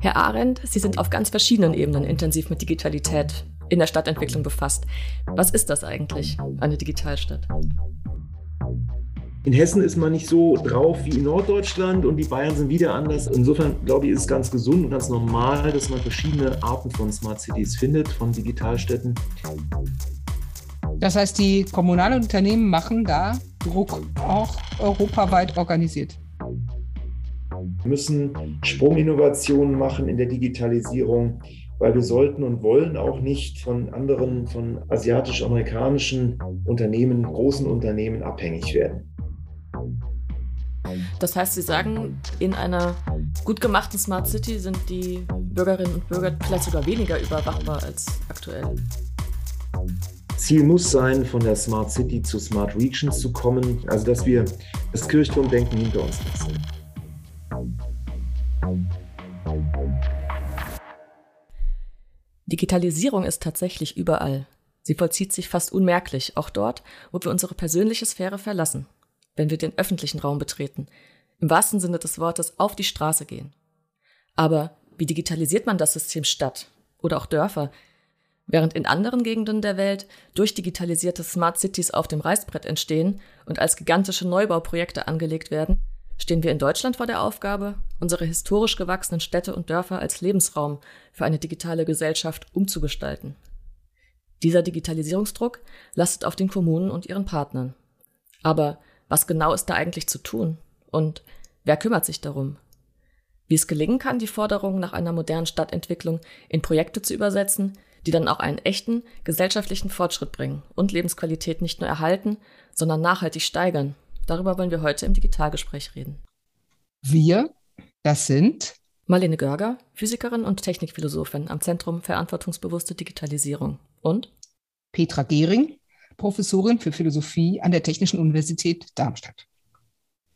Herr Arendt, Sie sind auf ganz verschiedenen Ebenen intensiv mit Digitalität in der Stadtentwicklung befasst. Was ist das eigentlich, eine Digitalstadt? In Hessen ist man nicht so drauf wie in Norddeutschland und die Bayern sind wieder anders. Insofern glaube ich, ist es ganz gesund und ganz normal, dass man verschiedene Arten von Smart Cities findet, von Digitalstädten. Das heißt, die kommunalen Unternehmen machen da Druck, auch europaweit organisiert. Wir müssen Sprunginnovationen machen in der Digitalisierung, weil wir sollten und wollen auch nicht von anderen, von asiatisch-amerikanischen Unternehmen, großen Unternehmen abhängig werden. Das heißt, Sie sagen, in einer gut gemachten Smart City sind die Bürgerinnen und Bürger vielleicht sogar weniger überwachbar als aktuell. Ziel muss sein, von der Smart City zu Smart Regions zu kommen, also dass wir das Kirchturmdenken hinter uns lassen. Digitalisierung ist tatsächlich überall. Sie vollzieht sich fast unmerklich, auch dort, wo wir unsere persönliche Sphäre verlassen, wenn wir den öffentlichen Raum betreten, im wahrsten Sinne des Wortes auf die Straße gehen. Aber wie digitalisiert man das System Stadt oder auch Dörfer, während in anderen Gegenden der Welt durchdigitalisierte Smart Cities auf dem Reißbrett entstehen und als gigantische Neubauprojekte angelegt werden, stehen wir in Deutschland vor der Aufgabe, unsere historisch gewachsenen Städte und Dörfer als Lebensraum für eine digitale Gesellschaft umzugestalten. Dieser Digitalisierungsdruck lastet auf den Kommunen und ihren Partnern. Aber was genau ist da eigentlich zu tun? Und wer kümmert sich darum? Wie es gelingen kann, die Forderungen nach einer modernen Stadtentwicklung in Projekte zu übersetzen, die dann auch einen echten gesellschaftlichen Fortschritt bringen und Lebensqualität nicht nur erhalten, sondern nachhaltig steigern Darüber wollen wir heute im Digitalgespräch reden. Wir, das sind Marlene Görger, Physikerin und Technikphilosophin am Zentrum Verantwortungsbewusste Digitalisierung und Petra Gehring, Professorin für Philosophie an der Technischen Universität Darmstadt.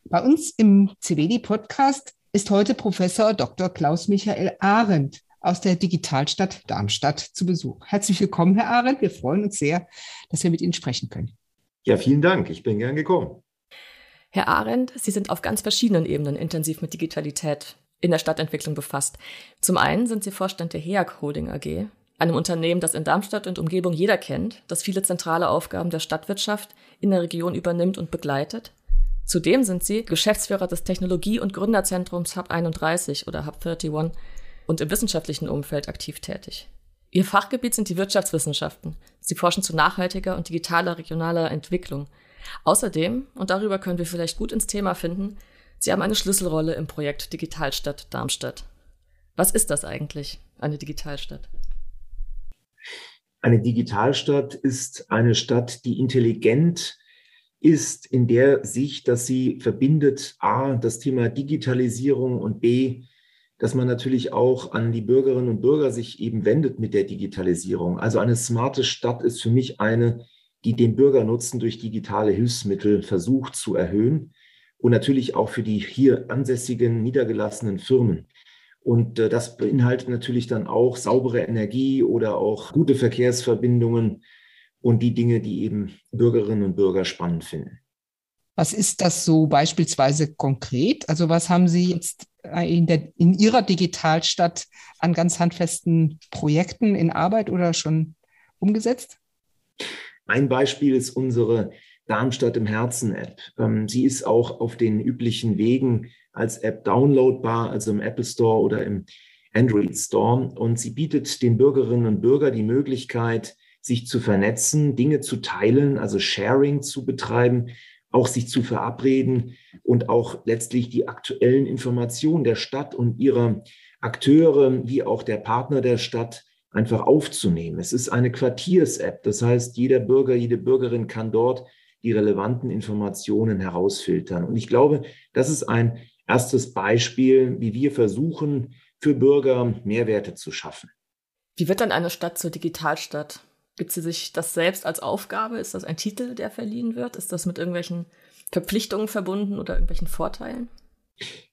Bei uns im CWD-Podcast ist heute Professor Dr. Klaus Michael Arendt aus der Digitalstadt Darmstadt zu Besuch. Herzlich willkommen, Herr Arendt. Wir freuen uns sehr, dass wir mit Ihnen sprechen können. Ja, vielen Dank. Ich bin gern gekommen. Herr Arendt, Sie sind auf ganz verschiedenen Ebenen intensiv mit Digitalität in der Stadtentwicklung befasst. Zum einen sind Sie Vorstand der HEAG Holding AG, einem Unternehmen, das in Darmstadt und Umgebung jeder kennt, das viele zentrale Aufgaben der Stadtwirtschaft in der Region übernimmt und begleitet. Zudem sind Sie Geschäftsführer des Technologie- und Gründerzentrums Hub 31 oder Hub 31 und im wissenschaftlichen Umfeld aktiv tätig. Ihr Fachgebiet sind die Wirtschaftswissenschaften. Sie forschen zu nachhaltiger und digitaler regionaler Entwicklung – Außerdem, und darüber können wir vielleicht gut ins Thema finden, Sie haben eine Schlüsselrolle im Projekt Digitalstadt Darmstadt. Was ist das eigentlich, eine Digitalstadt? Eine Digitalstadt ist eine Stadt, die intelligent ist in der Sicht, dass sie verbindet A, das Thema Digitalisierung und B, dass man natürlich auch an die Bürgerinnen und Bürger sich eben wendet mit der Digitalisierung. Also eine smarte Stadt ist für mich eine, die den Bürgernutzen durch digitale Hilfsmittel versucht zu erhöhen und natürlich auch für die hier ansässigen niedergelassenen Firmen. Und äh, das beinhaltet natürlich dann auch saubere Energie oder auch gute Verkehrsverbindungen und die Dinge, die eben Bürgerinnen und Bürger spannend finden. Was ist das so beispielsweise konkret? Also was haben Sie jetzt in, der, in Ihrer Digitalstadt an ganz handfesten Projekten in Arbeit oder schon umgesetzt? Ein Beispiel ist unsere Darmstadt im Herzen App. Ähm, sie ist auch auf den üblichen Wegen als App downloadbar, also im Apple Store oder im Android Store. Und sie bietet den Bürgerinnen und Bürgern die Möglichkeit, sich zu vernetzen, Dinge zu teilen, also Sharing zu betreiben, auch sich zu verabreden und auch letztlich die aktuellen Informationen der Stadt und ihrer Akteure wie auch der Partner der Stadt einfach aufzunehmen. Es ist eine Quartiers-App. Das heißt, jeder Bürger, jede Bürgerin kann dort die relevanten Informationen herausfiltern. Und ich glaube, das ist ein erstes Beispiel, wie wir versuchen, für Bürger Mehrwerte zu schaffen. Wie wird dann eine Stadt zur Digitalstadt? Gibt sie sich das selbst als Aufgabe? Ist das ein Titel, der verliehen wird? Ist das mit irgendwelchen Verpflichtungen verbunden oder irgendwelchen Vorteilen?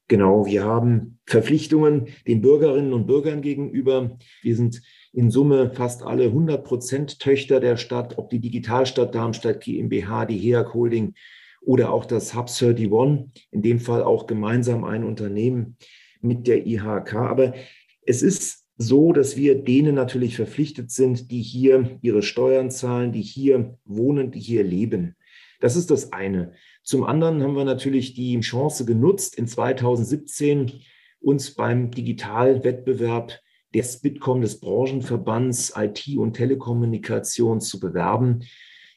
Genau, wir haben Verpflichtungen den Bürgerinnen und Bürgern gegenüber. Wir sind in Summe fast alle 100 Prozent Töchter der Stadt, ob die Digitalstadt Darmstadt GmbH, die HEAG Holding oder auch das Hub 31, in dem Fall auch gemeinsam ein Unternehmen mit der IHK. Aber es ist so, dass wir denen natürlich verpflichtet sind, die hier ihre Steuern zahlen, die hier wohnen, die hier leben. Das ist das eine. Zum anderen haben wir natürlich die Chance genutzt, in 2017 uns beim Digitalwettbewerb des Bitkom des Branchenverbands IT und Telekommunikation zu bewerben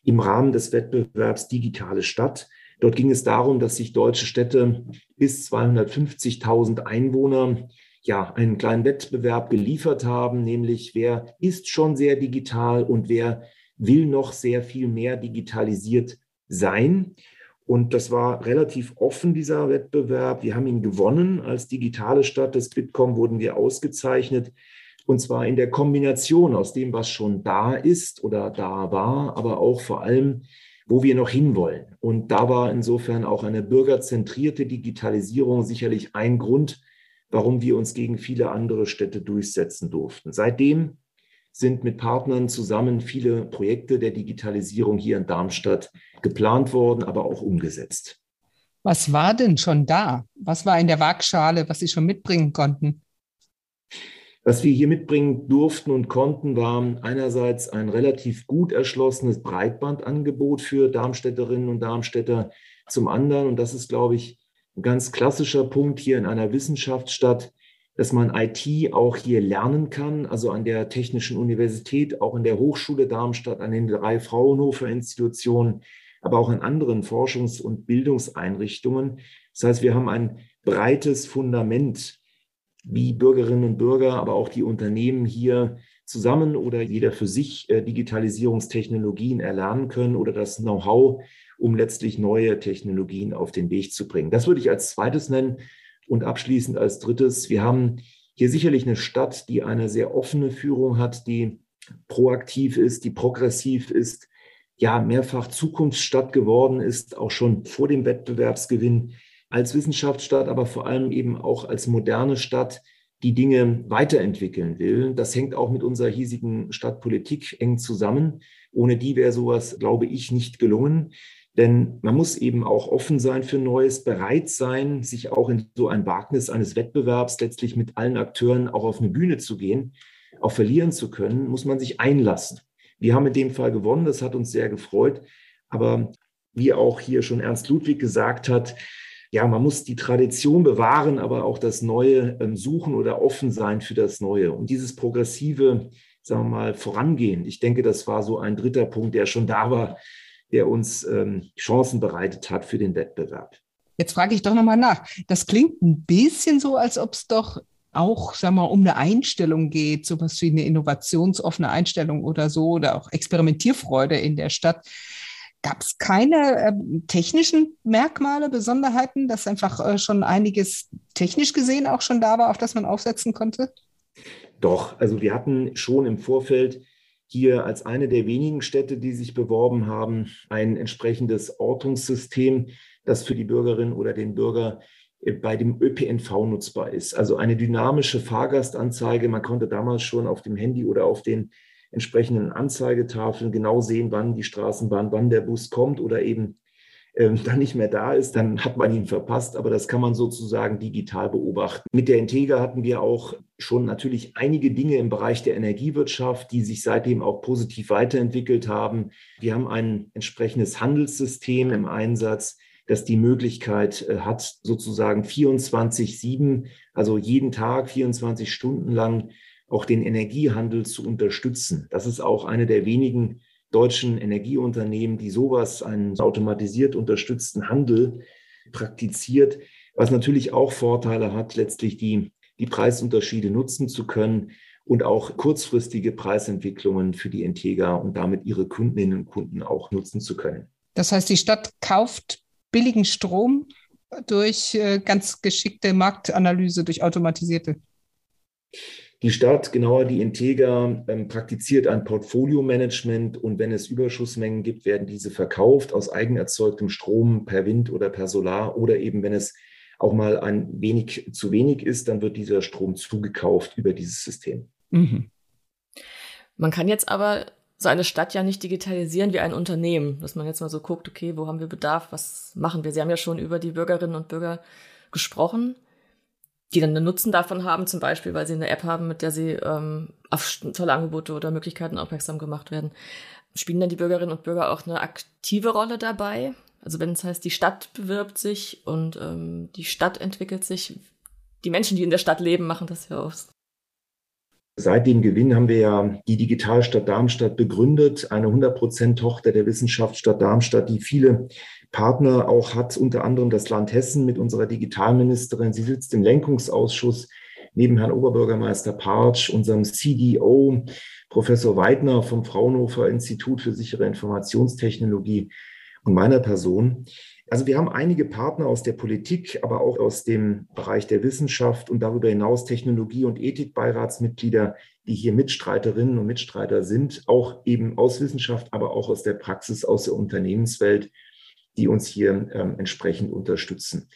im Rahmen des Wettbewerbs Digitale Stadt. Dort ging es darum, dass sich deutsche Städte bis 250.000 Einwohner ja einen kleinen Wettbewerb geliefert haben, nämlich wer ist schon sehr digital und wer will noch sehr viel mehr digitalisiert sein. Und das war relativ offen, dieser Wettbewerb. Wir haben ihn gewonnen. Als digitale Stadt des Bitkom wurden wir ausgezeichnet. Und zwar in der Kombination aus dem, was schon da ist oder da war, aber auch vor allem, wo wir noch hinwollen. Und da war insofern auch eine bürgerzentrierte Digitalisierung sicherlich ein Grund, warum wir uns gegen viele andere Städte durchsetzen durften. Seitdem sind mit Partnern zusammen viele Projekte der Digitalisierung hier in Darmstadt geplant worden, aber auch umgesetzt. Was war denn schon da? Was war in der Waagschale, was Sie schon mitbringen konnten? Was wir hier mitbringen durften und konnten, war einerseits ein relativ gut erschlossenes Breitbandangebot für Darmstädterinnen und Darmstädter. Zum anderen, und das ist, glaube ich, ein ganz klassischer Punkt hier in einer Wissenschaftsstadt, dass man IT auch hier lernen kann, also an der Technischen Universität, auch in der Hochschule Darmstadt, an den drei Fraunhofer Institutionen, aber auch an anderen Forschungs- und Bildungseinrichtungen. Das heißt, wir haben ein breites Fundament, wie Bürgerinnen und Bürger, aber auch die Unternehmen hier zusammen oder jeder für sich äh, Digitalisierungstechnologien erlernen können oder das Know-how, um letztlich neue Technologien auf den Weg zu bringen. Das würde ich als zweites nennen. Und abschließend als drittes, wir haben hier sicherlich eine Stadt, die eine sehr offene Führung hat, die proaktiv ist, die progressiv ist, ja, mehrfach Zukunftsstadt geworden ist, auch schon vor dem Wettbewerbsgewinn, als Wissenschaftsstadt, aber vor allem eben auch als moderne Stadt, die Dinge weiterentwickeln will. Das hängt auch mit unserer hiesigen Stadtpolitik eng zusammen. Ohne die wäre sowas, glaube ich, nicht gelungen. Denn man muss eben auch offen sein für Neues, bereit sein, sich auch in so ein Wagnis eines Wettbewerbs letztlich mit allen Akteuren auch auf eine Bühne zu gehen, auch verlieren zu können, muss man sich einlassen. Wir haben in dem Fall gewonnen, das hat uns sehr gefreut. Aber wie auch hier schon Ernst Ludwig gesagt hat, ja, man muss die Tradition bewahren, aber auch das Neue ähm, suchen oder offen sein für das Neue. Und dieses progressive, sagen wir mal, Vorangehen, ich denke, das war so ein dritter Punkt, der schon da war, der uns ähm, Chancen bereitet hat für den Wettbewerb. Jetzt frage ich doch nochmal nach. Das klingt ein bisschen so, als ob es doch auch, sagen wir mal, um eine Einstellung geht, sowas wie eine innovationsoffene Einstellung oder so, oder auch Experimentierfreude in der Stadt. Gab es keine äh, technischen Merkmale, Besonderheiten, dass einfach äh, schon einiges technisch gesehen auch schon da war, auf das man aufsetzen konnte? Doch, also wir hatten schon im Vorfeld hier als eine der wenigen Städte, die sich beworben haben, ein entsprechendes Ortungssystem, das für die Bürgerin oder den Bürger äh, bei dem ÖPNV nutzbar ist. Also eine dynamische Fahrgastanzeige. Man konnte damals schon auf dem Handy oder auf den entsprechenden Anzeigetafeln genau sehen, wann die Straßenbahn, wann der Bus kommt oder eben dann nicht mehr da ist, dann hat man ihn verpasst. Aber das kann man sozusagen digital beobachten. Mit der Integra hatten wir auch schon natürlich einige Dinge im Bereich der Energiewirtschaft, die sich seitdem auch positiv weiterentwickelt haben. Wir haben ein entsprechendes Handelssystem im Einsatz, das die Möglichkeit äh, hat, sozusagen 24-7, also jeden Tag 24 Stunden lang auch den Energiehandel zu unterstützen. Das ist auch eine der wenigen deutschen Energieunternehmen, die sowas, einen automatisiert unterstützten Handel praktiziert, was natürlich auch Vorteile hat, letztlich die, die Preisunterschiede nutzen zu können und auch kurzfristige Preisentwicklungen für die Integra und damit ihre Kundinnen und Kunden auch nutzen zu können. Das heißt, die Stadt kauft billigen Strom durch äh, ganz geschickte Marktanalyse, durch automatisierte. Die Stadt, genauer die Integra, ähm, praktiziert ein Portfolio-Management und wenn es Überschussmengen gibt, werden diese verkauft aus eigenerzeugtem Strom per Wind oder per Solar oder eben wenn es auch mal ein wenig zu wenig ist, dann wird dieser Strom zugekauft über dieses System. Mhm. Man kann jetzt aber so eine Stadt ja nicht digitalisieren wie ein Unternehmen, dass man jetzt mal so guckt, okay, wo haben wir Bedarf, was machen wir? Sie haben ja schon über die Bürgerinnen und Bürger gesprochen. Die dann einen Nutzen davon haben, zum Beispiel, weil sie eine App haben, mit der sie ähm, auf tolle Angebote oder Möglichkeiten aufmerksam gemacht werden. Spielen dann die Bürgerinnen und Bürger auch eine aktive Rolle dabei? Also wenn es heißt, die Stadt bewirbt sich und ähm, die Stadt entwickelt sich, die Menschen, die in der Stadt leben, machen das ja auch. Seit dem Gewinn haben wir ja die Digitalstadt Darmstadt begründet, eine 100% Tochter der Wissenschaftsstadt Darmstadt, die viele Partner auch hat, unter anderem das Land Hessen mit unserer Digitalministerin. Sie sitzt im Lenkungsausschuss neben Herrn Oberbürgermeister Partsch, unserem CDO, Professor Weidner vom Fraunhofer Institut für sichere Informationstechnologie und meiner Person. Also wir haben einige Partner aus der Politik, aber auch aus dem Bereich der Wissenschaft und darüber hinaus Technologie- und Ethikbeiratsmitglieder, die hier Mitstreiterinnen und Mitstreiter sind, auch eben aus Wissenschaft, aber auch aus der Praxis, aus der Unternehmenswelt, die uns hier ähm, entsprechend unterstützen.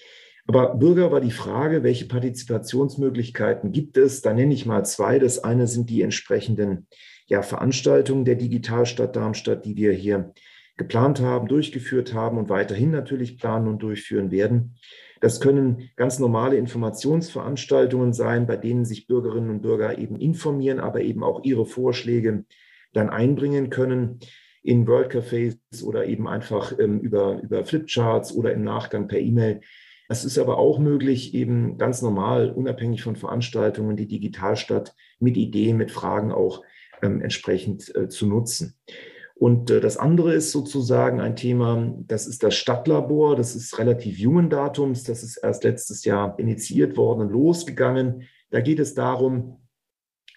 Aber Bürger war die Frage, welche Partizipationsmöglichkeiten gibt es? Da nenne ich mal zwei. Das eine sind die entsprechenden ja, Veranstaltungen der Digitalstadt Darmstadt, die wir hier geplant haben, durchgeführt haben und weiterhin natürlich planen und durchführen werden. Das können ganz normale Informationsveranstaltungen sein, bei denen sich Bürgerinnen und Bürger eben informieren, aber eben auch ihre Vorschläge dann einbringen können in World Cafés oder eben einfach ähm, über, über Flipcharts oder im Nachgang per E-Mail. Es ist aber auch möglich, eben ganz normal, unabhängig von Veranstaltungen, die Digitalstadt mit Ideen, mit Fragen auch ähm, entsprechend äh, zu nutzen. Und äh, das andere ist sozusagen ein Thema, das ist das Stadtlabor. Das ist relativ jungen Datums. Das ist erst letztes Jahr initiiert worden und losgegangen. Da geht es darum,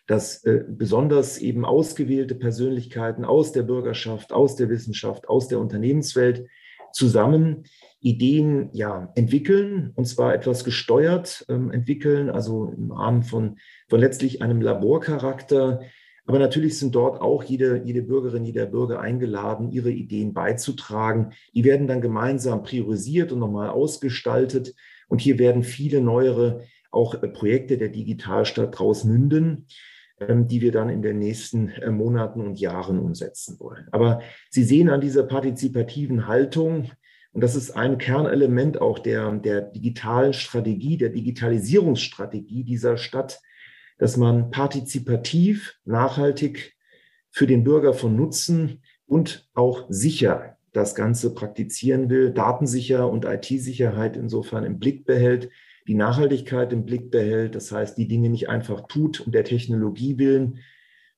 dass äh, besonders eben ausgewählte Persönlichkeiten aus der Bürgerschaft, aus der Wissenschaft, aus der Unternehmenswelt zusammen Ideen ja entwickeln und zwar etwas gesteuert ähm, entwickeln, also im Rahmen von, von letztlich einem Laborcharakter, aber natürlich sind dort auch jede, jede Bürgerin, jeder Bürger eingeladen, ihre Ideen beizutragen. Die werden dann gemeinsam priorisiert und nochmal ausgestaltet. Und hier werden viele neuere auch äh, Projekte der Digitalstadt draus münden, ähm, die wir dann in den nächsten äh, Monaten und Jahren umsetzen wollen. Aber Sie sehen an dieser partizipativen Haltung, und das ist ein Kernelement auch der, der digitalen Strategie, der Digitalisierungsstrategie dieser Stadt, dass man partizipativ, nachhaltig für den Bürger von Nutzen und auch sicher das Ganze praktizieren will, datensicher und IT-Sicherheit insofern im Blick behält, die Nachhaltigkeit im Blick behält, das heißt, die Dinge nicht einfach tut um der Technologie willen,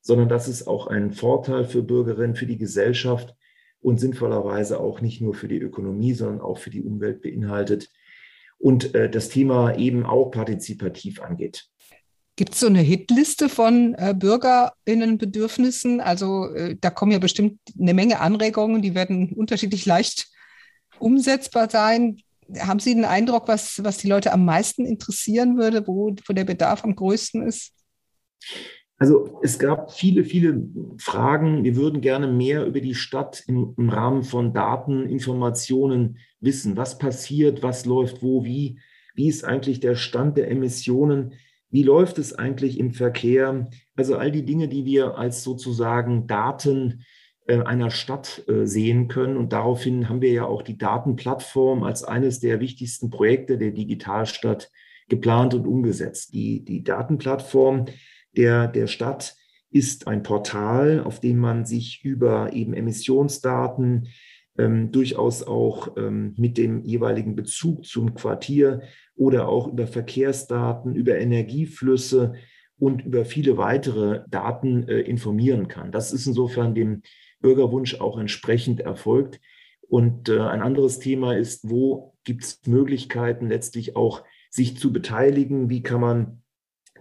sondern dass es auch einen Vorteil für Bürgerinnen, für die Gesellschaft und sinnvollerweise auch nicht nur für die Ökonomie, sondern auch für die Umwelt beinhaltet und äh, das Thema eben auch partizipativ angeht. Gibt es so eine Hitliste von äh, Bürgerinnenbedürfnissen? Also äh, da kommen ja bestimmt eine Menge Anregungen, die werden unterschiedlich leicht umsetzbar sein. Haben Sie den Eindruck, was, was die Leute am meisten interessieren würde, wo, wo der Bedarf am größten ist? Also es gab viele, viele Fragen. Wir würden gerne mehr über die Stadt im, im Rahmen von Daten, Informationen wissen. Was passiert, was läuft wo, wie? Wie ist eigentlich der Stand der Emissionen? Wie läuft es eigentlich im Verkehr? Also all die Dinge, die wir als sozusagen Daten äh, einer Stadt äh, sehen können. Und daraufhin haben wir ja auch die Datenplattform als eines der wichtigsten Projekte der Digitalstadt geplant und umgesetzt. Die, die Datenplattform der, der Stadt ist ein Portal, auf dem man sich über eben Emissionsdaten, ähm, durchaus auch ähm, mit dem jeweiligen Bezug zum Quartier oder auch über Verkehrsdaten, über Energieflüsse und über viele weitere Daten äh, informieren kann. Das ist insofern dem Bürgerwunsch auch entsprechend erfolgt. Und äh, ein anderes Thema ist, wo gibt es Möglichkeiten letztlich auch sich zu beteiligen? Wie kann man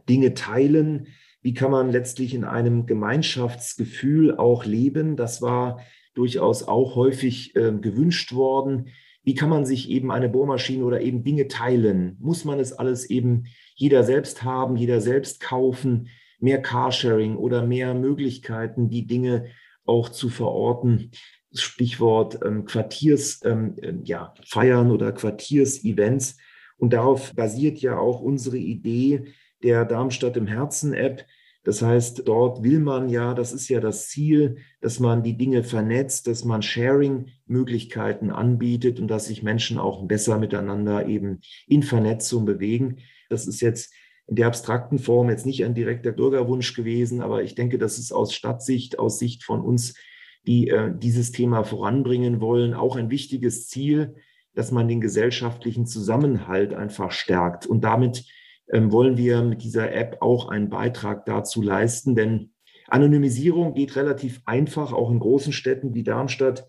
Dinge teilen? Wie kann man letztlich in einem Gemeinschaftsgefühl auch leben? Das war durchaus auch häufig äh, gewünscht worden. Wie kann man sich eben eine Bohrmaschine oder eben Dinge teilen? Muss man es alles eben jeder selbst haben, jeder selbst kaufen? Mehr Carsharing oder mehr Möglichkeiten, die Dinge auch zu verorten? Stichwort ähm, Quartiers, ähm, äh, ja, Feiern oder Quartiersevents. Und darauf basiert ja auch unsere Idee der Darmstadt im Herzen App, das heißt, dort will man ja, das ist ja das Ziel, dass man die Dinge vernetzt, dass man Sharing-Möglichkeiten anbietet und dass sich Menschen auch besser miteinander eben in Vernetzung bewegen. Das ist jetzt in der abstrakten Form jetzt nicht ein direkter Bürgerwunsch gewesen, aber ich denke, das ist aus Stadtsicht, aus Sicht von uns, die äh, dieses Thema voranbringen wollen, auch ein wichtiges Ziel, dass man den gesellschaftlichen Zusammenhalt einfach stärkt. Und damit wollen wir mit dieser App auch einen Beitrag dazu leisten, denn Anonymisierung geht relativ einfach, auch in großen Städten wie Darmstadt,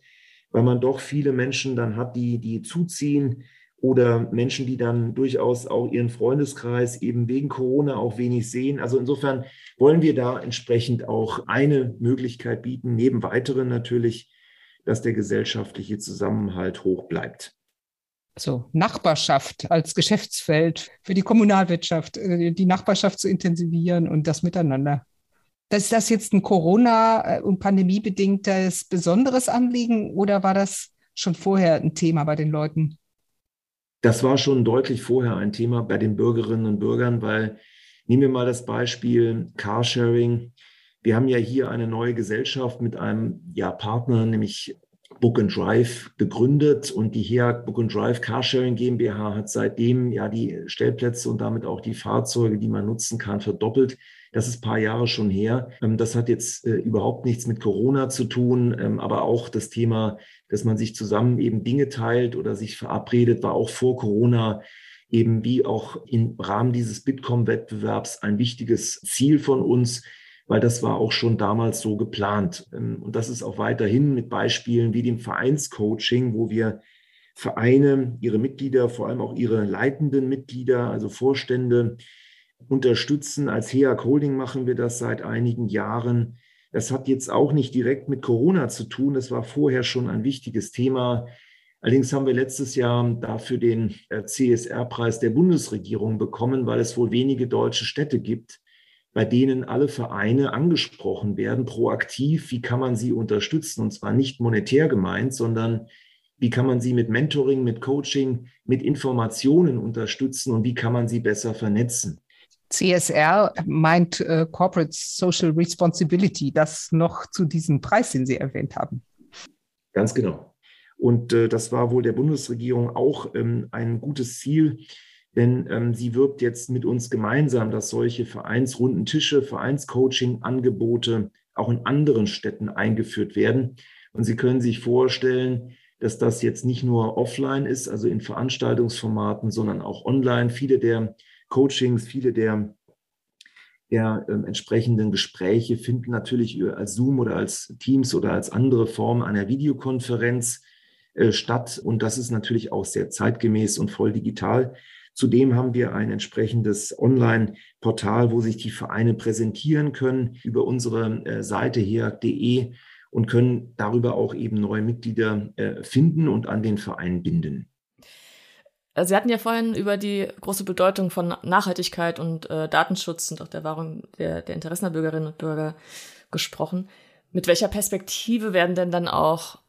weil man doch viele Menschen dann hat, die, die zuziehen oder Menschen, die dann durchaus auch ihren Freundeskreis eben wegen Corona auch wenig sehen. Also insofern wollen wir da entsprechend auch eine Möglichkeit bieten, neben weiteren natürlich, dass der gesellschaftliche Zusammenhalt hoch bleibt. So, Nachbarschaft als Geschäftsfeld für die Kommunalwirtschaft, äh, die Nachbarschaft zu intensivieren und das Miteinander. Ist das jetzt ein Corona- äh, und pandemiebedingtes besonderes Anliegen oder war das schon vorher ein Thema bei den Leuten? Das war schon deutlich vorher ein Thema bei den Bürgerinnen und Bürgern, weil nehmen wir mal das Beispiel Carsharing. Wir haben ja hier eine neue Gesellschaft mit einem ja, Partner, nämlich Book and Drive gegründet und die HEAG Book and Drive Carsharing GmbH hat seitdem ja die Stellplätze und damit auch die Fahrzeuge, die man nutzen kann, verdoppelt. Das ist paar Jahre schon her. Ähm, das hat jetzt äh, überhaupt nichts mit Corona zu tun, ähm, aber auch das Thema, dass man sich zusammen eben Dinge teilt oder sich verabredet, war auch vor Corona eben wie auch im Rahmen dieses Bitkom-Wettbewerbs ein wichtiges Ziel von uns, weil das war auch schon damals so geplant. Ähm, und das ist auch weiterhin mit Beispielen wie dem Vereinscoaching, wo wir Vereine, ihre Mitglieder, vor allem auch ihre leitenden Mitglieder, also Vorstände, unterstützen. Als HEAG Holding machen wir das seit einigen Jahren. Das hat jetzt auch nicht direkt mit Corona zu tun. Das war vorher schon ein wichtiges Thema. Allerdings haben wir letztes Jahr dafür den äh, CSR-Preis der Bundesregierung bekommen, weil es wohl wenige deutsche Städte gibt, bei denen alle Vereine angesprochen werden, proaktiv. Wie kann man sie unterstützen? Und zwar nicht monetär gemeint, sondern wie kann man sie mit Mentoring, mit Coaching, mit Informationen unterstützen und wie kann man sie besser vernetzen? CSR meint äh, Corporate Social Responsibility, das noch zu diesem Preis, den Sie erwähnt haben. Ganz genau. Und äh, das war wohl der Bundesregierung auch ähm, ein gutes Ziel, denn ähm, sie wirbt jetzt mit uns gemeinsam, dass solche vereinsrunden Tische, Vereinscoaching-Angebote auch in anderen Städten eingeführt werden. Und Sie können sich vorstellen, dass das jetzt nicht nur offline ist, also in Veranstaltungsformaten, sondern auch online. Viele der Coachings, viele der, der äh, entsprechenden Gespräche finden natürlich als Zoom oder als Teams oder als andere Form einer Videokonferenz äh, statt. Und das ist natürlich auch sehr zeitgemäß und voll digital. Zudem haben wir ein entsprechendes Online-Portal, wo sich die Vereine präsentieren können über unsere äh, Seite hier.de und können darüber auch eben neue Mitglieder äh, finden und an den Verein binden. Sie hatten ja vorhin über die große Bedeutung von Nachhaltigkeit und äh, Datenschutz und auch der Wahrung der, der Interessen der Bürgerinnen und Bürger gesprochen. Mit welcher Perspektive werden denn dann auch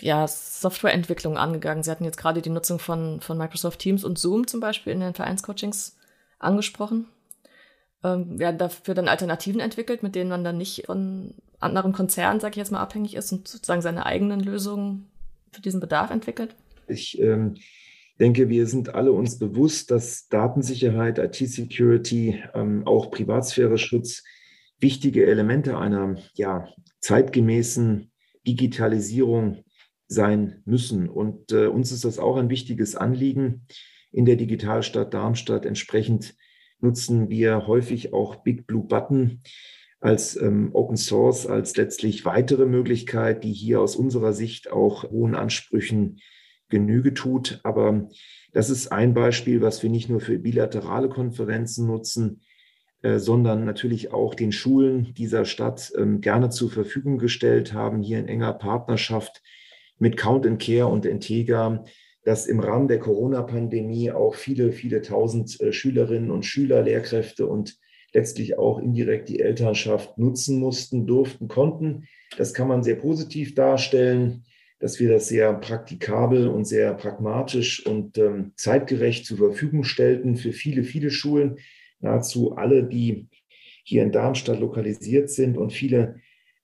ja, Softwareentwicklung angegangen? Sie hatten jetzt gerade die Nutzung von, von Microsoft Teams und Zoom zum Beispiel in den Vereinscoachings angesprochen. Ähm, werden dafür dann Alternativen entwickelt, mit denen man dann nicht von anderen Konzernen, sag ich jetzt mal, abhängig ist und sozusagen seine eigenen Lösungen für diesen Bedarf entwickelt? Ich ähm, denke, wir sind alle uns bewusst, dass Datensicherheit, IT-Security, ähm, auch Privatsphäre-Schutz wichtige Elemente einer ja, zeitgemäßen Digitalisierung sein müssen. Und äh, uns ist das auch ein wichtiges Anliegen in der Digitalstadt Darmstadt. Entsprechend nutzen wir häufig auch Big Blue Button als ähm, Open Source, als letztlich weitere Möglichkeit, die hier aus unserer Sicht auch hohen Ansprüchen Genüge tut. Aber das ist ein Beispiel, was wir nicht nur für bilaterale Konferenzen nutzen, sondern natürlich auch den Schulen dieser Stadt ähm, gerne zur Verfügung gestellt haben, hier in enger Partnerschaft mit Count and Care und Integra, dass im Rahmen der Corona-Pandemie auch viele, viele tausend äh, Schülerinnen und Schüler, Lehrkräfte und letztlich auch indirekt die Elternschaft nutzen mussten, durften, konnten. Das kann man sehr positiv darstellen dass wir das sehr praktikabel und sehr pragmatisch und ähm, zeitgerecht zur Verfügung stellten für viele, viele Schulen, nahezu alle, die hier in Darmstadt lokalisiert sind und viele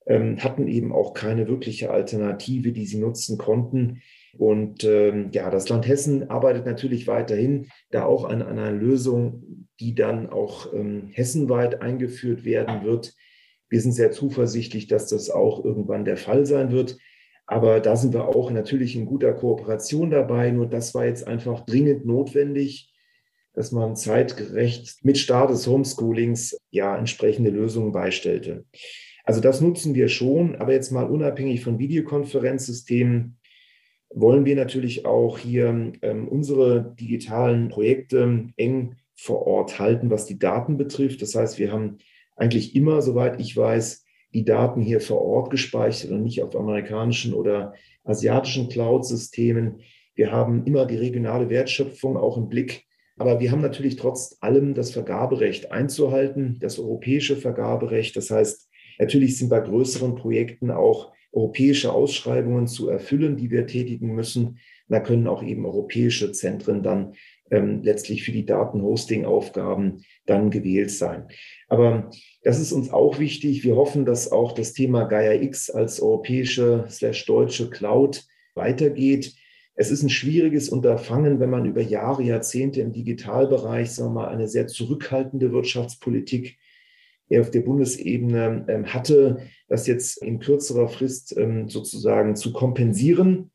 ähm, hatten eben auch keine wirkliche Alternative, die sie nutzen konnten. Und ähm, ja, das Land Hessen arbeitet natürlich weiterhin da auch an, an einer Lösung, die dann auch ähm, hessenweit eingeführt werden wird. Wir sind sehr zuversichtlich, dass das auch irgendwann der Fall sein wird. Aber da sind wir auch natürlich in guter Kooperation dabei. Nur das war jetzt einfach dringend notwendig, dass man zeitgerecht mit Start des Homeschoolings ja entsprechende Lösungen beistellte. Also das nutzen wir schon, aber jetzt mal unabhängig von Videokonferenzsystemen wollen wir natürlich auch hier ähm, unsere digitalen Projekte eng vor Ort halten, was die Daten betrifft. Das heißt, wir haben eigentlich immer, soweit ich weiß, die Daten hier vor Ort gespeichert und nicht auf amerikanischen oder asiatischen Cloud-Systemen. Wir haben immer die regionale Wertschöpfung auch im Blick. Aber wir haben natürlich trotz allem das Vergaberecht einzuhalten, das europäische Vergaberecht. Das heißt, natürlich sind bei größeren Projekten auch europäische Ausschreibungen zu erfüllen, die wir tätigen müssen. Da können auch eben europäische Zentren dann ähm, letztlich für die Datenhosting-Aufgaben dann gewählt sein. Aber das ist uns auch wichtig. Wir hoffen, dass auch das Thema Gaia X als europäische slash deutsche Cloud weitergeht. Es ist ein schwieriges Unterfangen, wenn man über Jahre, Jahrzehnte im Digitalbereich, sagen wir mal, eine sehr zurückhaltende Wirtschaftspolitik auf der Bundesebene ähm, hatte, das jetzt in kürzerer Frist ähm, sozusagen zu kompensieren.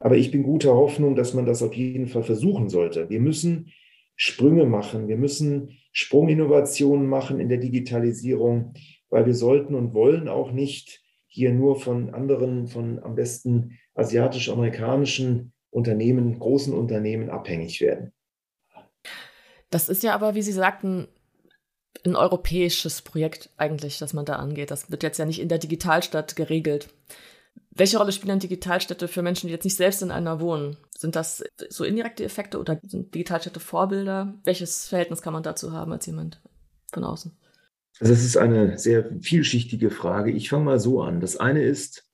Aber ich bin guter Hoffnung, dass man das auf jeden Fall versuchen sollte. Wir müssen Sprünge machen. Wir müssen Sprunginnovationen machen in der Digitalisierung, weil wir sollten und wollen auch nicht hier nur von anderen, von am besten asiatisch-amerikanischen Unternehmen, großen Unternehmen abhängig werden. Das ist ja aber, wie Sie sagten, ein europäisches Projekt eigentlich, das man da angeht. Das wird jetzt ja nicht in der Digitalstadt geregelt. Welche Rolle spielen Digitalstädte für Menschen, die jetzt nicht selbst in einer wohnen? Sind das so indirekte Effekte oder sind Digitalstädte Vorbilder? Welches Verhältnis kann man dazu haben als jemand von außen? Also das ist eine sehr vielschichtige Frage. Ich fange mal so an. Das eine ist,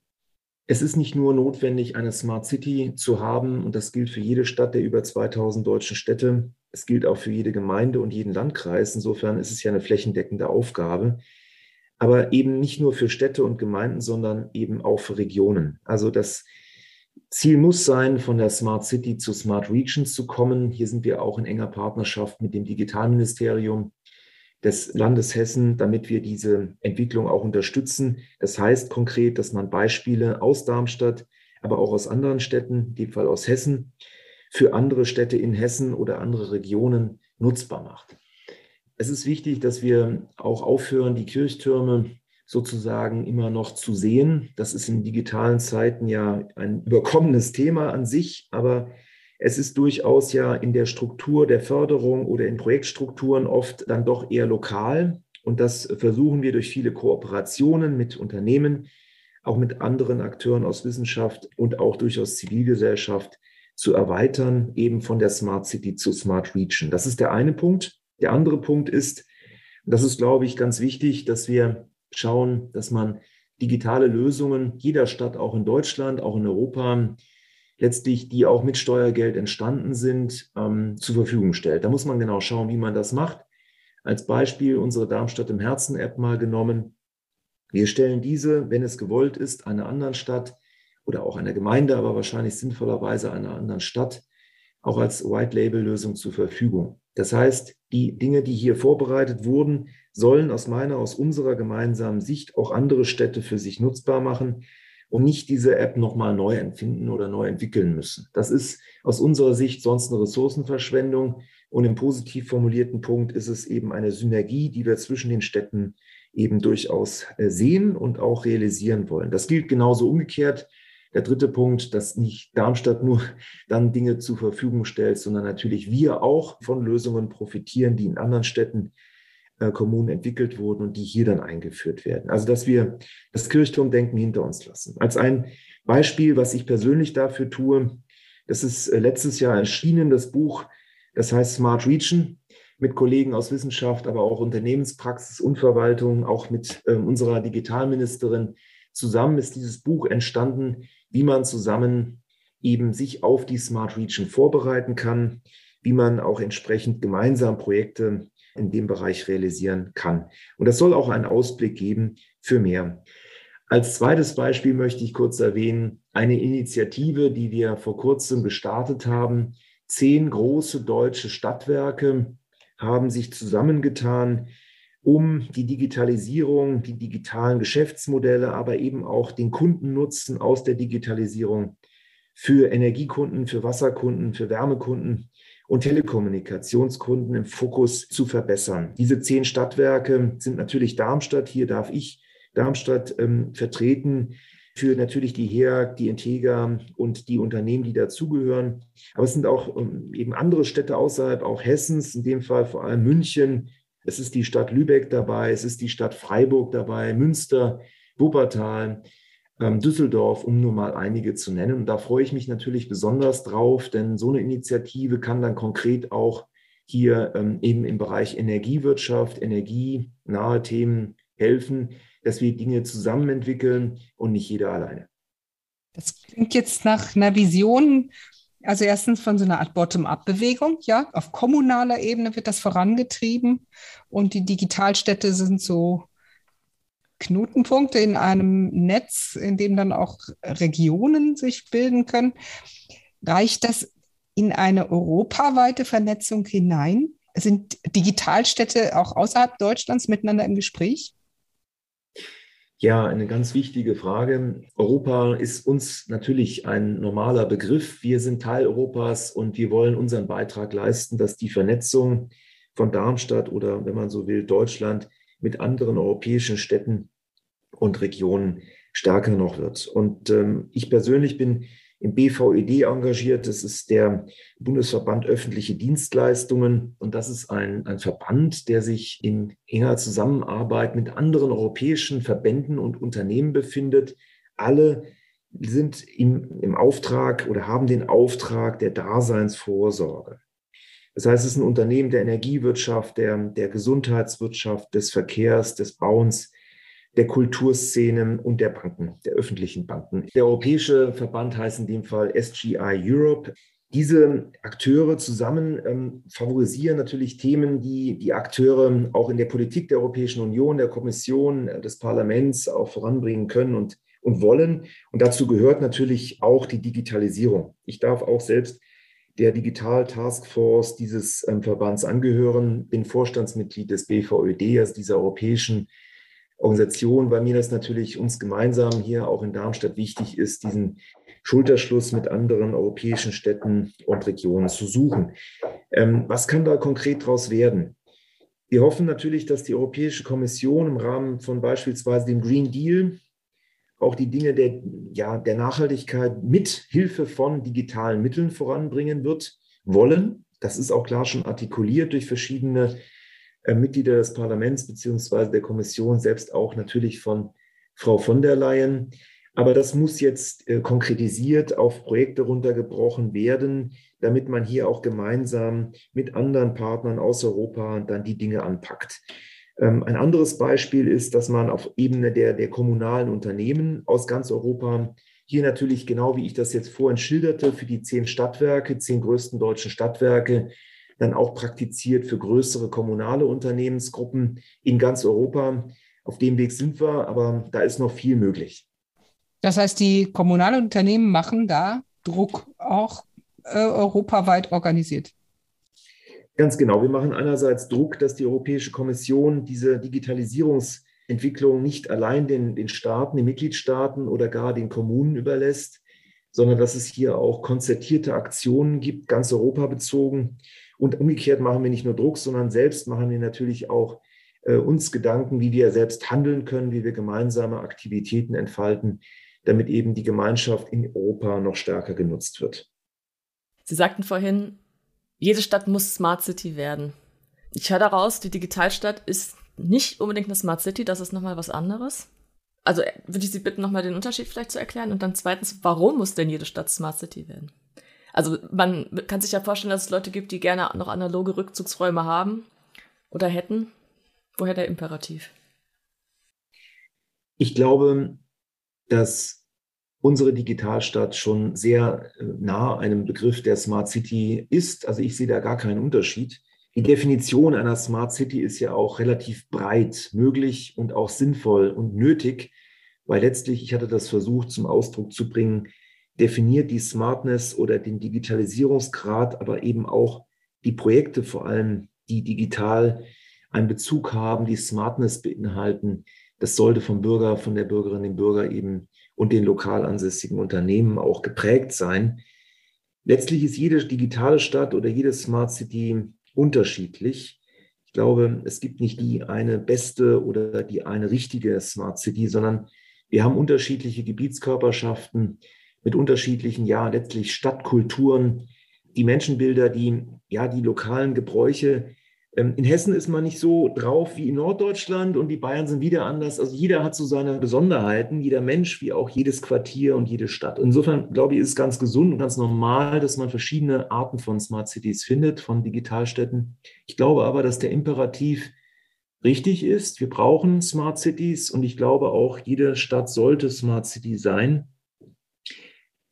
es ist nicht nur notwendig, eine Smart City zu haben, und das gilt für jede Stadt der über 2000 deutschen Städte. Es gilt auch für jede Gemeinde und jeden Landkreis. Insofern ist es ja eine flächendeckende Aufgabe aber eben nicht nur für Städte und Gemeinden, sondern eben auch für Regionen. Also das Ziel muss sein, von der Smart City zu Smart Regions zu kommen. Hier sind wir auch in enger Partnerschaft mit dem Digitalministerium des Landes Hessen, damit wir diese Entwicklung auch unterstützen. Das heißt konkret, dass man Beispiele aus Darmstadt, aber auch aus anderen Städten, in dem Fall aus Hessen, für andere Städte in Hessen oder andere Regionen nutzbar macht es ist wichtig, dass wir auch aufhören, die Kirchtürme sozusagen immer noch zu sehen. Das ist in digitalen Zeiten ja ein überkommenes Thema an sich, aber es ist durchaus ja in der Struktur der Förderung oder in Projektstrukturen oft dann doch eher lokal. Und das versuchen wir durch viele Kooperationen mit Unternehmen, auch mit anderen Akteuren aus Wissenschaft und auch durchaus Zivilgesellschaft zu erweitern, eben von der Smart City zu Smart Region. Das ist der eine Punkt. Der andere Punkt ist, das ist, glaube ich, ganz wichtig, dass wir schauen, dass man digitale Lösungen jeder Stadt, auch in Deutschland, auch in Europa, letztlich, die auch mit Steuergeld entstanden sind, ähm, zur Verfügung stellt. Da muss man genau schauen, wie man das macht. Als Beispiel unsere Darmstadt im Herzen App mal genommen. Wir stellen diese, wenn es gewollt ist, einer anderen Stadt oder auch einer Gemeinde, aber wahrscheinlich sinnvollerweise einer anderen Stadt, auch als White-Label-Lösung zur Verfügung. Das heißt, die Dinge, die hier vorbereitet wurden, sollen aus meiner, aus unserer gemeinsamen Sicht auch andere Städte für sich nutzbar machen und nicht diese App nochmal neu empfinden oder neu entwickeln müssen. Das ist aus unserer Sicht sonst eine Ressourcenverschwendung. Und im positiv formulierten Punkt ist es eben eine Synergie, die wir zwischen den Städten eben durchaus äh, sehen und auch realisieren wollen. Das gilt genauso umgekehrt. Der dritte Punkt, dass nicht Darmstadt nur dann Dinge zur Verfügung stellt, sondern natürlich wir auch von Lösungen profitieren, die in anderen Städten, äh, Kommunen entwickelt wurden und die hier dann eingeführt werden. Also dass wir das Kirchturmdenken hinter uns lassen. Als ein Beispiel, was ich persönlich dafür tue, das ist äh, letztes Jahr erschienen, das Buch, das heißt Smart Region mit Kollegen aus Wissenschaft, aber auch Unternehmenspraxis und Verwaltung, auch mit äh, unserer Digitalministerin zusammen ist dieses Buch entstanden, wie man zusammen eben sich auf die Smart Region vorbereiten kann, wie man auch entsprechend gemeinsam Projekte in dem Bereich realisieren kann. Und das soll auch einen Ausblick geben für mehr. Als zweites Beispiel möchte ich kurz erwähnen, eine Initiative, die wir vor kurzem gestartet haben. Zehn große deutsche Stadtwerke haben sich zusammengetan, um die Digitalisierung, die digitalen Geschäftsmodelle, aber eben auch den Kundennutzen aus der Digitalisierung für Energiekunden, für Wasserkunden, für Wärmekunden und Telekommunikationskunden im Fokus zu verbessern. Diese zehn Stadtwerke sind natürlich Darmstadt. Hier darf ich Darmstadt ähm, vertreten für natürlich die HEAG, die Integra und die Unternehmen, die dazugehören. Aber es sind auch ähm, eben andere Städte außerhalb, auch Hessens, in dem Fall vor allem München. Es ist die Stadt Lübeck dabei, es ist die Stadt Freiburg dabei, Münster, Wuppertal, Düsseldorf, um nur mal einige zu nennen. Und da freue ich mich natürlich besonders drauf, denn so eine Initiative kann dann konkret auch hier ähm, eben im Bereich Energiewirtschaft, energienahe Themen helfen, dass wir Dinge zusammen entwickeln und nicht jeder alleine. Das klingt jetzt nach einer Vision, also erstens von so einer Art Bottom-up-Bewegung, ja, auf kommunaler Ebene wird das vorangetrieben und die Digitalstädte sind so Knotenpunkte in einem Netz, in dem dann auch Regionen sich bilden können. Reicht das in eine europaweite Vernetzung hinein? Sind Digitalstädte auch außerhalb Deutschlands miteinander im Gespräch? Ja, eine ganz wichtige Frage. Europa ist uns natürlich ein normaler Begriff. Wir sind Teil Europas und wir wollen unseren Beitrag leisten, dass die Vernetzung von Darmstadt oder, wenn man so will, Deutschland mit anderen europäischen Städten und Regionen stärker noch wird. Und ähm, ich persönlich bin im BVED engagiert. Das ist der Bundesverband öffentliche Dienstleistungen. Und das ist ein, ein Verband, der sich in enger Zusammenarbeit mit anderen europäischen Verbänden und Unternehmen befindet. Alle sind im, im Auftrag oder haben den Auftrag der Daseinsvorsorge. Das heißt, es ist ein Unternehmen der Energiewirtschaft, der, der Gesundheitswirtschaft, des Verkehrs, des Bauens, der Kulturszene und der Banken, der öffentlichen Banken. Der europäische Verband heißt in dem Fall SGI Europe. Diese Akteure zusammen ähm, favorisieren natürlich Themen, die die Akteure auch in der Politik der Europäischen Union, der Kommission, äh, des Parlaments auch voranbringen können und, und wollen. Und dazu gehört natürlich auch die Digitalisierung. Ich darf auch selbst der Digital Taskforce dieses ähm, Verbands angehören, bin Vorstandsmitglied des BVÖD, also dieser europäischen Organisation, weil mir das natürlich uns gemeinsam hier auch in Darmstadt wichtig ist, diesen Schulterschluss mit anderen europäischen Städten und Regionen zu suchen. Ähm, was kann da konkret daraus werden? Wir hoffen natürlich, dass die Europäische Kommission im Rahmen von beispielsweise dem Green Deal auch die Dinge der, ja, der Nachhaltigkeit mit Hilfe von digitalen Mitteln voranbringen wird, wollen. Das ist auch klar schon artikuliert durch verschiedene äh, Mitglieder des Parlaments beziehungsweise der Kommission, selbst auch natürlich von Frau von der Leyen. Aber das muss jetzt äh, konkretisiert auf Projekte runtergebrochen werden, damit man hier auch gemeinsam mit anderen Partnern aus Europa dann die Dinge anpackt. Ähm, ein anderes Beispiel ist, dass man auf Ebene der, der kommunalen Unternehmen aus ganz Europa hier natürlich genau wie ich das jetzt vorhin schilderte, für die zehn Stadtwerke, zehn größten deutschen Stadtwerke, dann auch praktiziert für größere kommunale Unternehmensgruppen in ganz Europa. Auf dem Weg sind wir, aber da ist noch viel möglich. Das heißt, die kommunalen Unternehmen machen da Druck auch äh, europaweit organisiert. Ganz genau. Wir machen einerseits Druck, dass die Europäische Kommission diese Digitalisierungsentwicklung nicht allein den, den Staaten, den Mitgliedstaaten oder gar den Kommunen überlässt, sondern dass es hier auch konzertierte Aktionen gibt, ganz europabezogen. Und umgekehrt machen wir nicht nur Druck, sondern selbst machen wir natürlich auch äh, uns Gedanken, wie wir selbst handeln können, wie wir gemeinsame Aktivitäten entfalten, damit eben die Gemeinschaft in Europa noch stärker genutzt wird. Sie sagten vorhin, jede Stadt muss Smart City werden. Ich höre daraus, die Digitalstadt ist nicht unbedingt eine Smart City, das ist nochmal was anderes. Also äh, würde ich Sie bitten, nochmal den Unterschied vielleicht zu erklären. Und dann zweitens, warum muss denn jede Stadt Smart City werden? Also man kann sich ja vorstellen, dass es Leute gibt, die gerne noch analoge Rückzugsräume haben oder hätten. Woher der Imperativ? Ich glaube, dass unsere Digitalstadt schon sehr äh, nah einem Begriff der Smart City ist. Also ich sehe da gar keinen Unterschied. Die Definition einer Smart City ist ja auch relativ breit möglich und auch sinnvoll und nötig weil letztlich, ich hatte das versucht zum Ausdruck zu bringen, definiert die Smartness oder den Digitalisierungsgrad, aber eben auch die Projekte vor allem, die digital einen Bezug haben, die Smartness beinhalten. Das sollte vom Bürger, von der Bürgerin, dem Bürger eben und den lokal ansässigen Unternehmen auch geprägt sein. Letztlich ist jede digitale Stadt oder jede Smart City unterschiedlich. Ich glaube, es gibt nicht die eine beste oder die eine richtige Smart City, sondern wir haben unterschiedliche Gebietskörperschaften mit unterschiedlichen, ja, letztlich Stadtkulturen, die Menschenbilder, die, ja, die lokalen Gebräuche. Ähm, in Hessen ist man nicht so drauf wie in Norddeutschland und die Bayern sind wieder anders. Also jeder hat so seine Besonderheiten, jeder Mensch wie auch jedes Quartier und jede Stadt. Insofern glaube ich, ist es ganz gesund und ganz normal, dass man verschiedene Arten von Smart Cities findet, von Digitalstädten. Ich glaube aber, dass der Imperativ richtig ist. Wir brauchen Smart Cities und ich glaube auch, jede Stadt sollte Smart City sein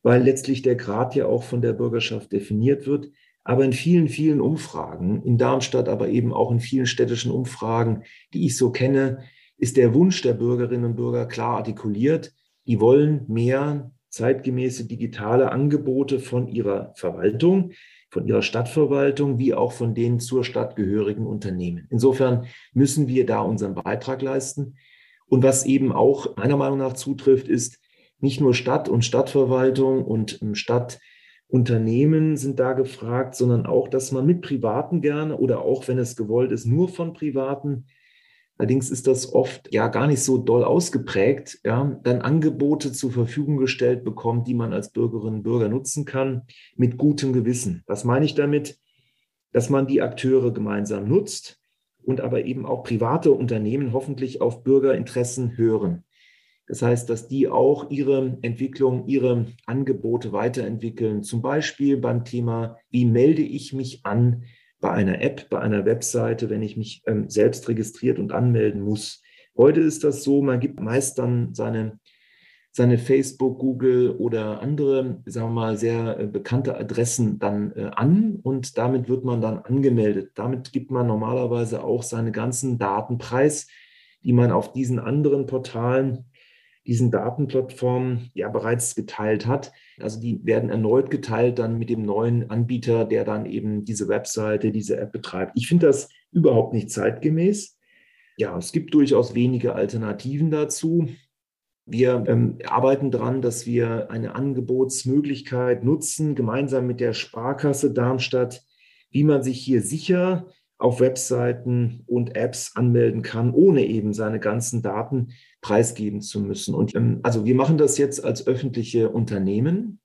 weil letztlich der Grad ja auch von der Bürgerschaft definiert wird. Aber in vielen, vielen Umfragen, in Darmstadt, aber eben auch in vielen städtischen Umfragen, die ich so kenne, ist der Wunsch der Bürgerinnen und Bürger klar artikuliert. Die wollen mehr zeitgemäße digitale Angebote von ihrer Verwaltung, von ihrer Stadtverwaltung, wie auch von den zur Stadt gehörigen Unternehmen. Insofern müssen wir da unseren Beitrag leisten. Und was eben auch meiner Meinung nach zutrifft, ist, nicht nur Stadt und Stadtverwaltung und ähm, Stadtunternehmen sind da gefragt, sondern auch, dass man mit Privaten gerne oder auch, wenn es gewollt ist, nur von Privaten, allerdings ist das oft ja gar nicht so doll ausgeprägt, ja, dann Angebote zur Verfügung gestellt bekommt, die man als Bürgerinnen und Bürger nutzen kann, mit gutem Gewissen. Was meine ich damit? Dass man die Akteure gemeinsam nutzt und aber eben auch private Unternehmen hoffentlich auf Bürgerinteressen hören. Das heißt, dass die auch ihre Entwicklung, ihre Angebote weiterentwickeln. Zum Beispiel beim Thema, wie melde ich mich an bei einer App, bei einer Webseite, wenn ich mich ähm, selbst registriert und anmelden muss. Heute ist das so, man gibt meist dann seine, seine Facebook, Google oder andere, sagen wir mal, sehr äh, bekannte Adressen dann äh, an und damit wird man dann angemeldet. Damit gibt man normalerweise auch seine ganzen Daten preis, die man auf diesen anderen Portalen diesen Datenplattformen ja bereits geteilt hat. Also die werden erneut geteilt dann mit dem neuen Anbieter, der dann eben diese Webseite, diese App betreibt. Ich finde das überhaupt nicht zeitgemäß. Ja, es gibt durchaus wenige Alternativen dazu. Wir ähm, arbeiten daran, dass wir eine Angebotsmöglichkeit nutzen, gemeinsam mit der Sparkasse Darmstadt, wie man sich hier sicher auf Webseiten und Apps anmelden kann, ohne eben seine ganzen Daten preisgeben zu müssen. Und ähm, also wir machen das jetzt als öffentliche Unternehmen,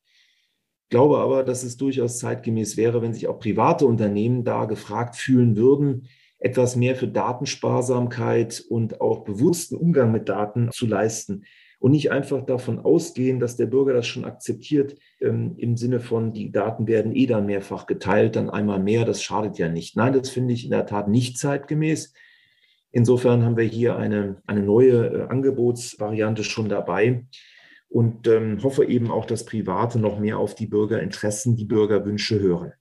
glaube aber, dass es durchaus zeitgemäß wäre, wenn sich auch private Unternehmen da gefragt fühlen würden, etwas mehr für Datensparsamkeit und auch bewussten Umgang mit Daten zu leisten und nicht einfach davon ausgehen, dass der Bürger das schon akzeptiert, ähm, im Sinne von, die Daten werden eh dann mehrfach geteilt, dann einmal mehr, das schadet ja nicht. Nein, das finde ich in der Tat nicht zeitgemäß. Insofern haben wir hier eine, eine neue äh, Angebotsvariante schon dabei und ähm, hoffe eben auch, dass Private noch mehr auf die Bürgerinteressen, die Bürgerwünsche hören.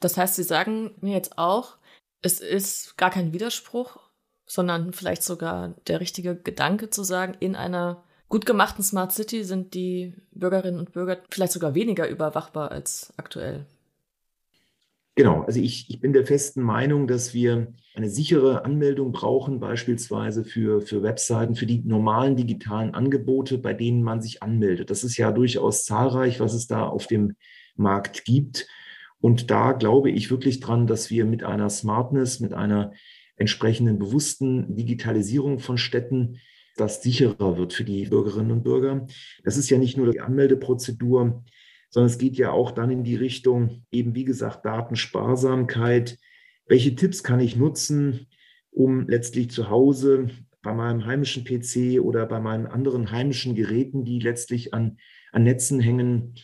Das heißt, Sie sagen mir jetzt auch, es ist gar kein Widerspruch, sondern vielleicht sogar der richtige Gedanke zu sagen, in einer gut gemachten Smart City sind die Bürgerinnen und Bürger vielleicht sogar weniger überwachbar als aktuell. Genau, also ich, ich bin der festen Meinung, dass wir eine sichere Anmeldung brauchen, beispielsweise für, für Webseiten, für die normalen digitalen Angebote, bei denen man sich anmeldet. Das ist ja durchaus zahlreich, was es da auf dem Markt gibt. Und da glaube ich wirklich dran, dass wir mit einer Smartness, mit einer entsprechenden bewussten Digitalisierung von Städten das sicherer wird für die Bürgerinnen und Bürger. Das ist ja nicht nur die Anmeldeprozedur, sondern es geht ja auch dann in die Richtung, eben wie gesagt, Datensparsamkeit. Welche Tipps kann ich nutzen, um letztlich zu Hause bei meinem heimischen PC oder bei meinen anderen heimischen Geräten, die letztlich an, an Netzen hängen,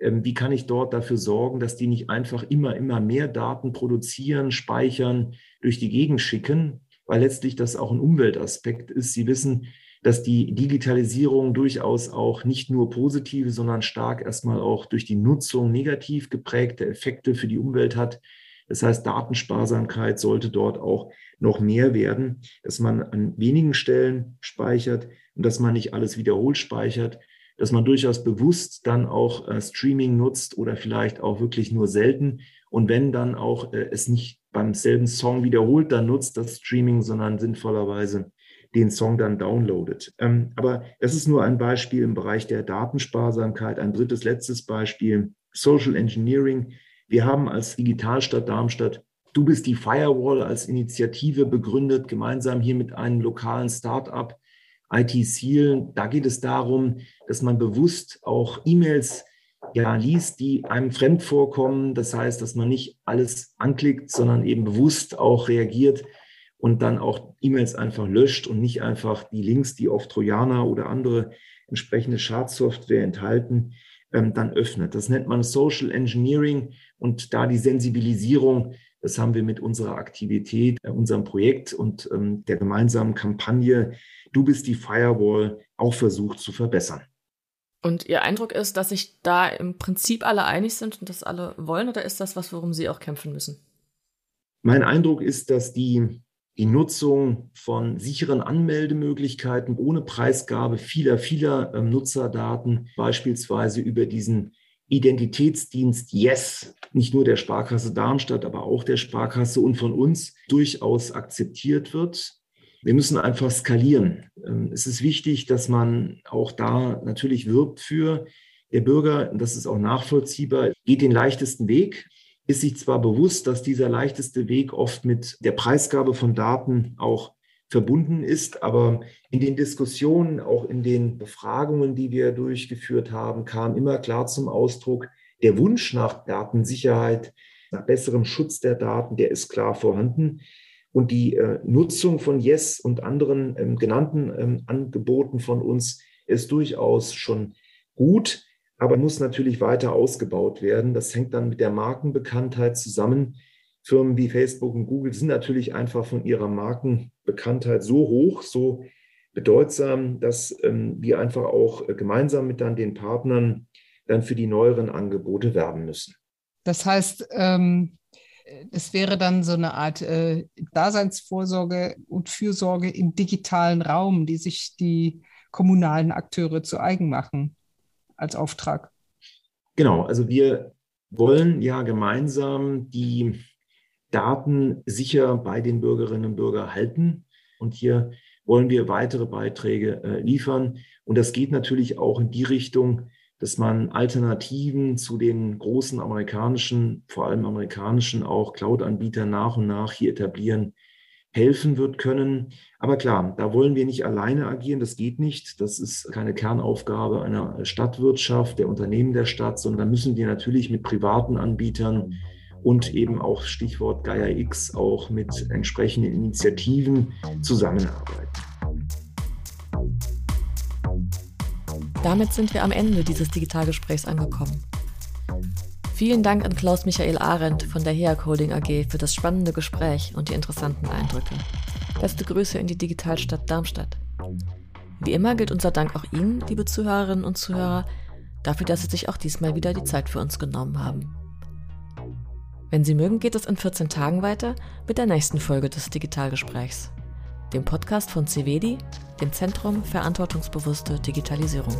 ähm, wie kann ich dort dafür sorgen, dass die nicht einfach immer, immer mehr Daten produzieren, speichern, durch die Gegend schicken, weil letztlich das auch ein Umweltaspekt ist. Sie wissen, dass die Digitalisierung durchaus auch nicht nur positive, sondern stark erstmal auch durch die Nutzung negativ geprägte Effekte für die Umwelt hat. Das heißt, Datensparsamkeit sollte dort auch noch mehr werden, dass man an wenigen Stellen speichert und dass man nicht alles wiederholt speichert, dass man durchaus bewusst dann auch äh, Streaming nutzt oder vielleicht auch wirklich nur selten. Und wenn dann auch äh, es nicht beim selben Song wiederholt dann nutzt, das Streaming, sondern sinnvollerweise den Song dann downloadet. Ähm, aber das ist nur ein Beispiel im Bereich der Datensparsamkeit. Ein drittes, letztes Beispiel, Social Engineering. Wir haben als Digitalstadt Darmstadt Du bist die Firewall als Initiative begründet, gemeinsam hier mit einem lokalen Start-up, IT Seal. Da geht es darum, dass man bewusst auch E-Mails ja, liest, die einem fremd vorkommen. Das heißt, dass man nicht alles anklickt, sondern eben bewusst auch reagiert und dann auch E-Mails einfach löscht und nicht einfach die Links, die auf Trojaner oder andere entsprechende Schadsoftware enthalten, ähm, dann öffnet. Das nennt man Social Engineering und da die Sensibilisierung, das haben wir mit unserer Aktivität, äh, unserem Projekt und ähm, der gemeinsamen Kampagne Du bist die Firewall auch versucht zu verbessern. Und Ihr Eindruck ist, dass sich da im Prinzip alle einig sind und das alle wollen, oder ist das was, worum Sie auch kämpfen müssen? Mein Eindruck ist, dass die die Nutzung von sicheren Anmeldemöglichkeiten ohne Preisgabe vieler, vieler ähm, Nutzerdaten, beispielsweise über diesen Identitätsdienst Yes, nicht nur der Sparkasse Darmstadt, aber auch der Sparkasse und von uns durchaus akzeptiert wird. Wir müssen einfach skalieren. Ähm, es ist wichtig, dass man auch da natürlich wirbt für der Bürger, das ist auch nachvollziehbar, geht den leichtesten Weg ist sich zwar bewusst, dass dieser leichteste Weg oft mit der Preisgabe von Daten auch verbunden ist, aber in den Diskussionen, auch in den Befragungen, die wir durchgeführt haben, kam immer klar zum Ausdruck, der Wunsch nach Datensicherheit, nach besserem Schutz der Daten, der ist klar vorhanden. Und die äh, Nutzung von Yes und anderen ähm, genannten ähm, Angeboten von uns ist durchaus schon gut aber muss natürlich weiter ausgebaut werden. Das hängt dann mit der Markenbekanntheit zusammen. Firmen wie Facebook und Google sind natürlich einfach von ihrer Markenbekanntheit so hoch, so bedeutsam, dass ähm, wir einfach auch äh, gemeinsam mit dann den Partnern dann für die neueren Angebote werben müssen. Das heißt, ähm, es wäre dann so eine Art äh, Daseinsvorsorge und Fürsorge im digitalen Raum, die sich die kommunalen Akteure zu eigen machen als Auftrag? Genau, also wir wollen ja gemeinsam die Daten sicher bei den Bürgerinnen und Bürgern halten. Und hier wollen wir weitere Beiträge äh, liefern. Und das geht natürlich auch in die Richtung, dass man Alternativen zu den großen amerikanischen, vor allem amerikanischen auch Cloud-Anbietern nach und nach hier etablieren helfen wird können. Aber klar, da wollen wir nicht alleine agieren, das geht nicht. Das ist keine Kernaufgabe einer Stadtwirtschaft, der Unternehmen der Stadt, sondern da müssen wir natürlich mit privaten Anbietern und eben auch Stichwort Gaia X auch mit entsprechenden Initiativen zusammenarbeiten. Damit sind wir am Ende dieses Digitalgesprächs angekommen. Vielen Dank an Klaus Michael Arendt von der HEA Coding AG für das spannende Gespräch und die interessanten Eindrücke. Beste Grüße in die Digitalstadt Darmstadt. Wie immer gilt unser Dank auch Ihnen, liebe Zuhörerinnen und Zuhörer, dafür, dass Sie sich auch diesmal wieder die Zeit für uns genommen haben. Wenn Sie mögen, geht es in 14 Tagen weiter mit der nächsten Folge des Digitalgesprächs, dem Podcast von CVEDI, dem Zentrum Verantwortungsbewusste Digitalisierung.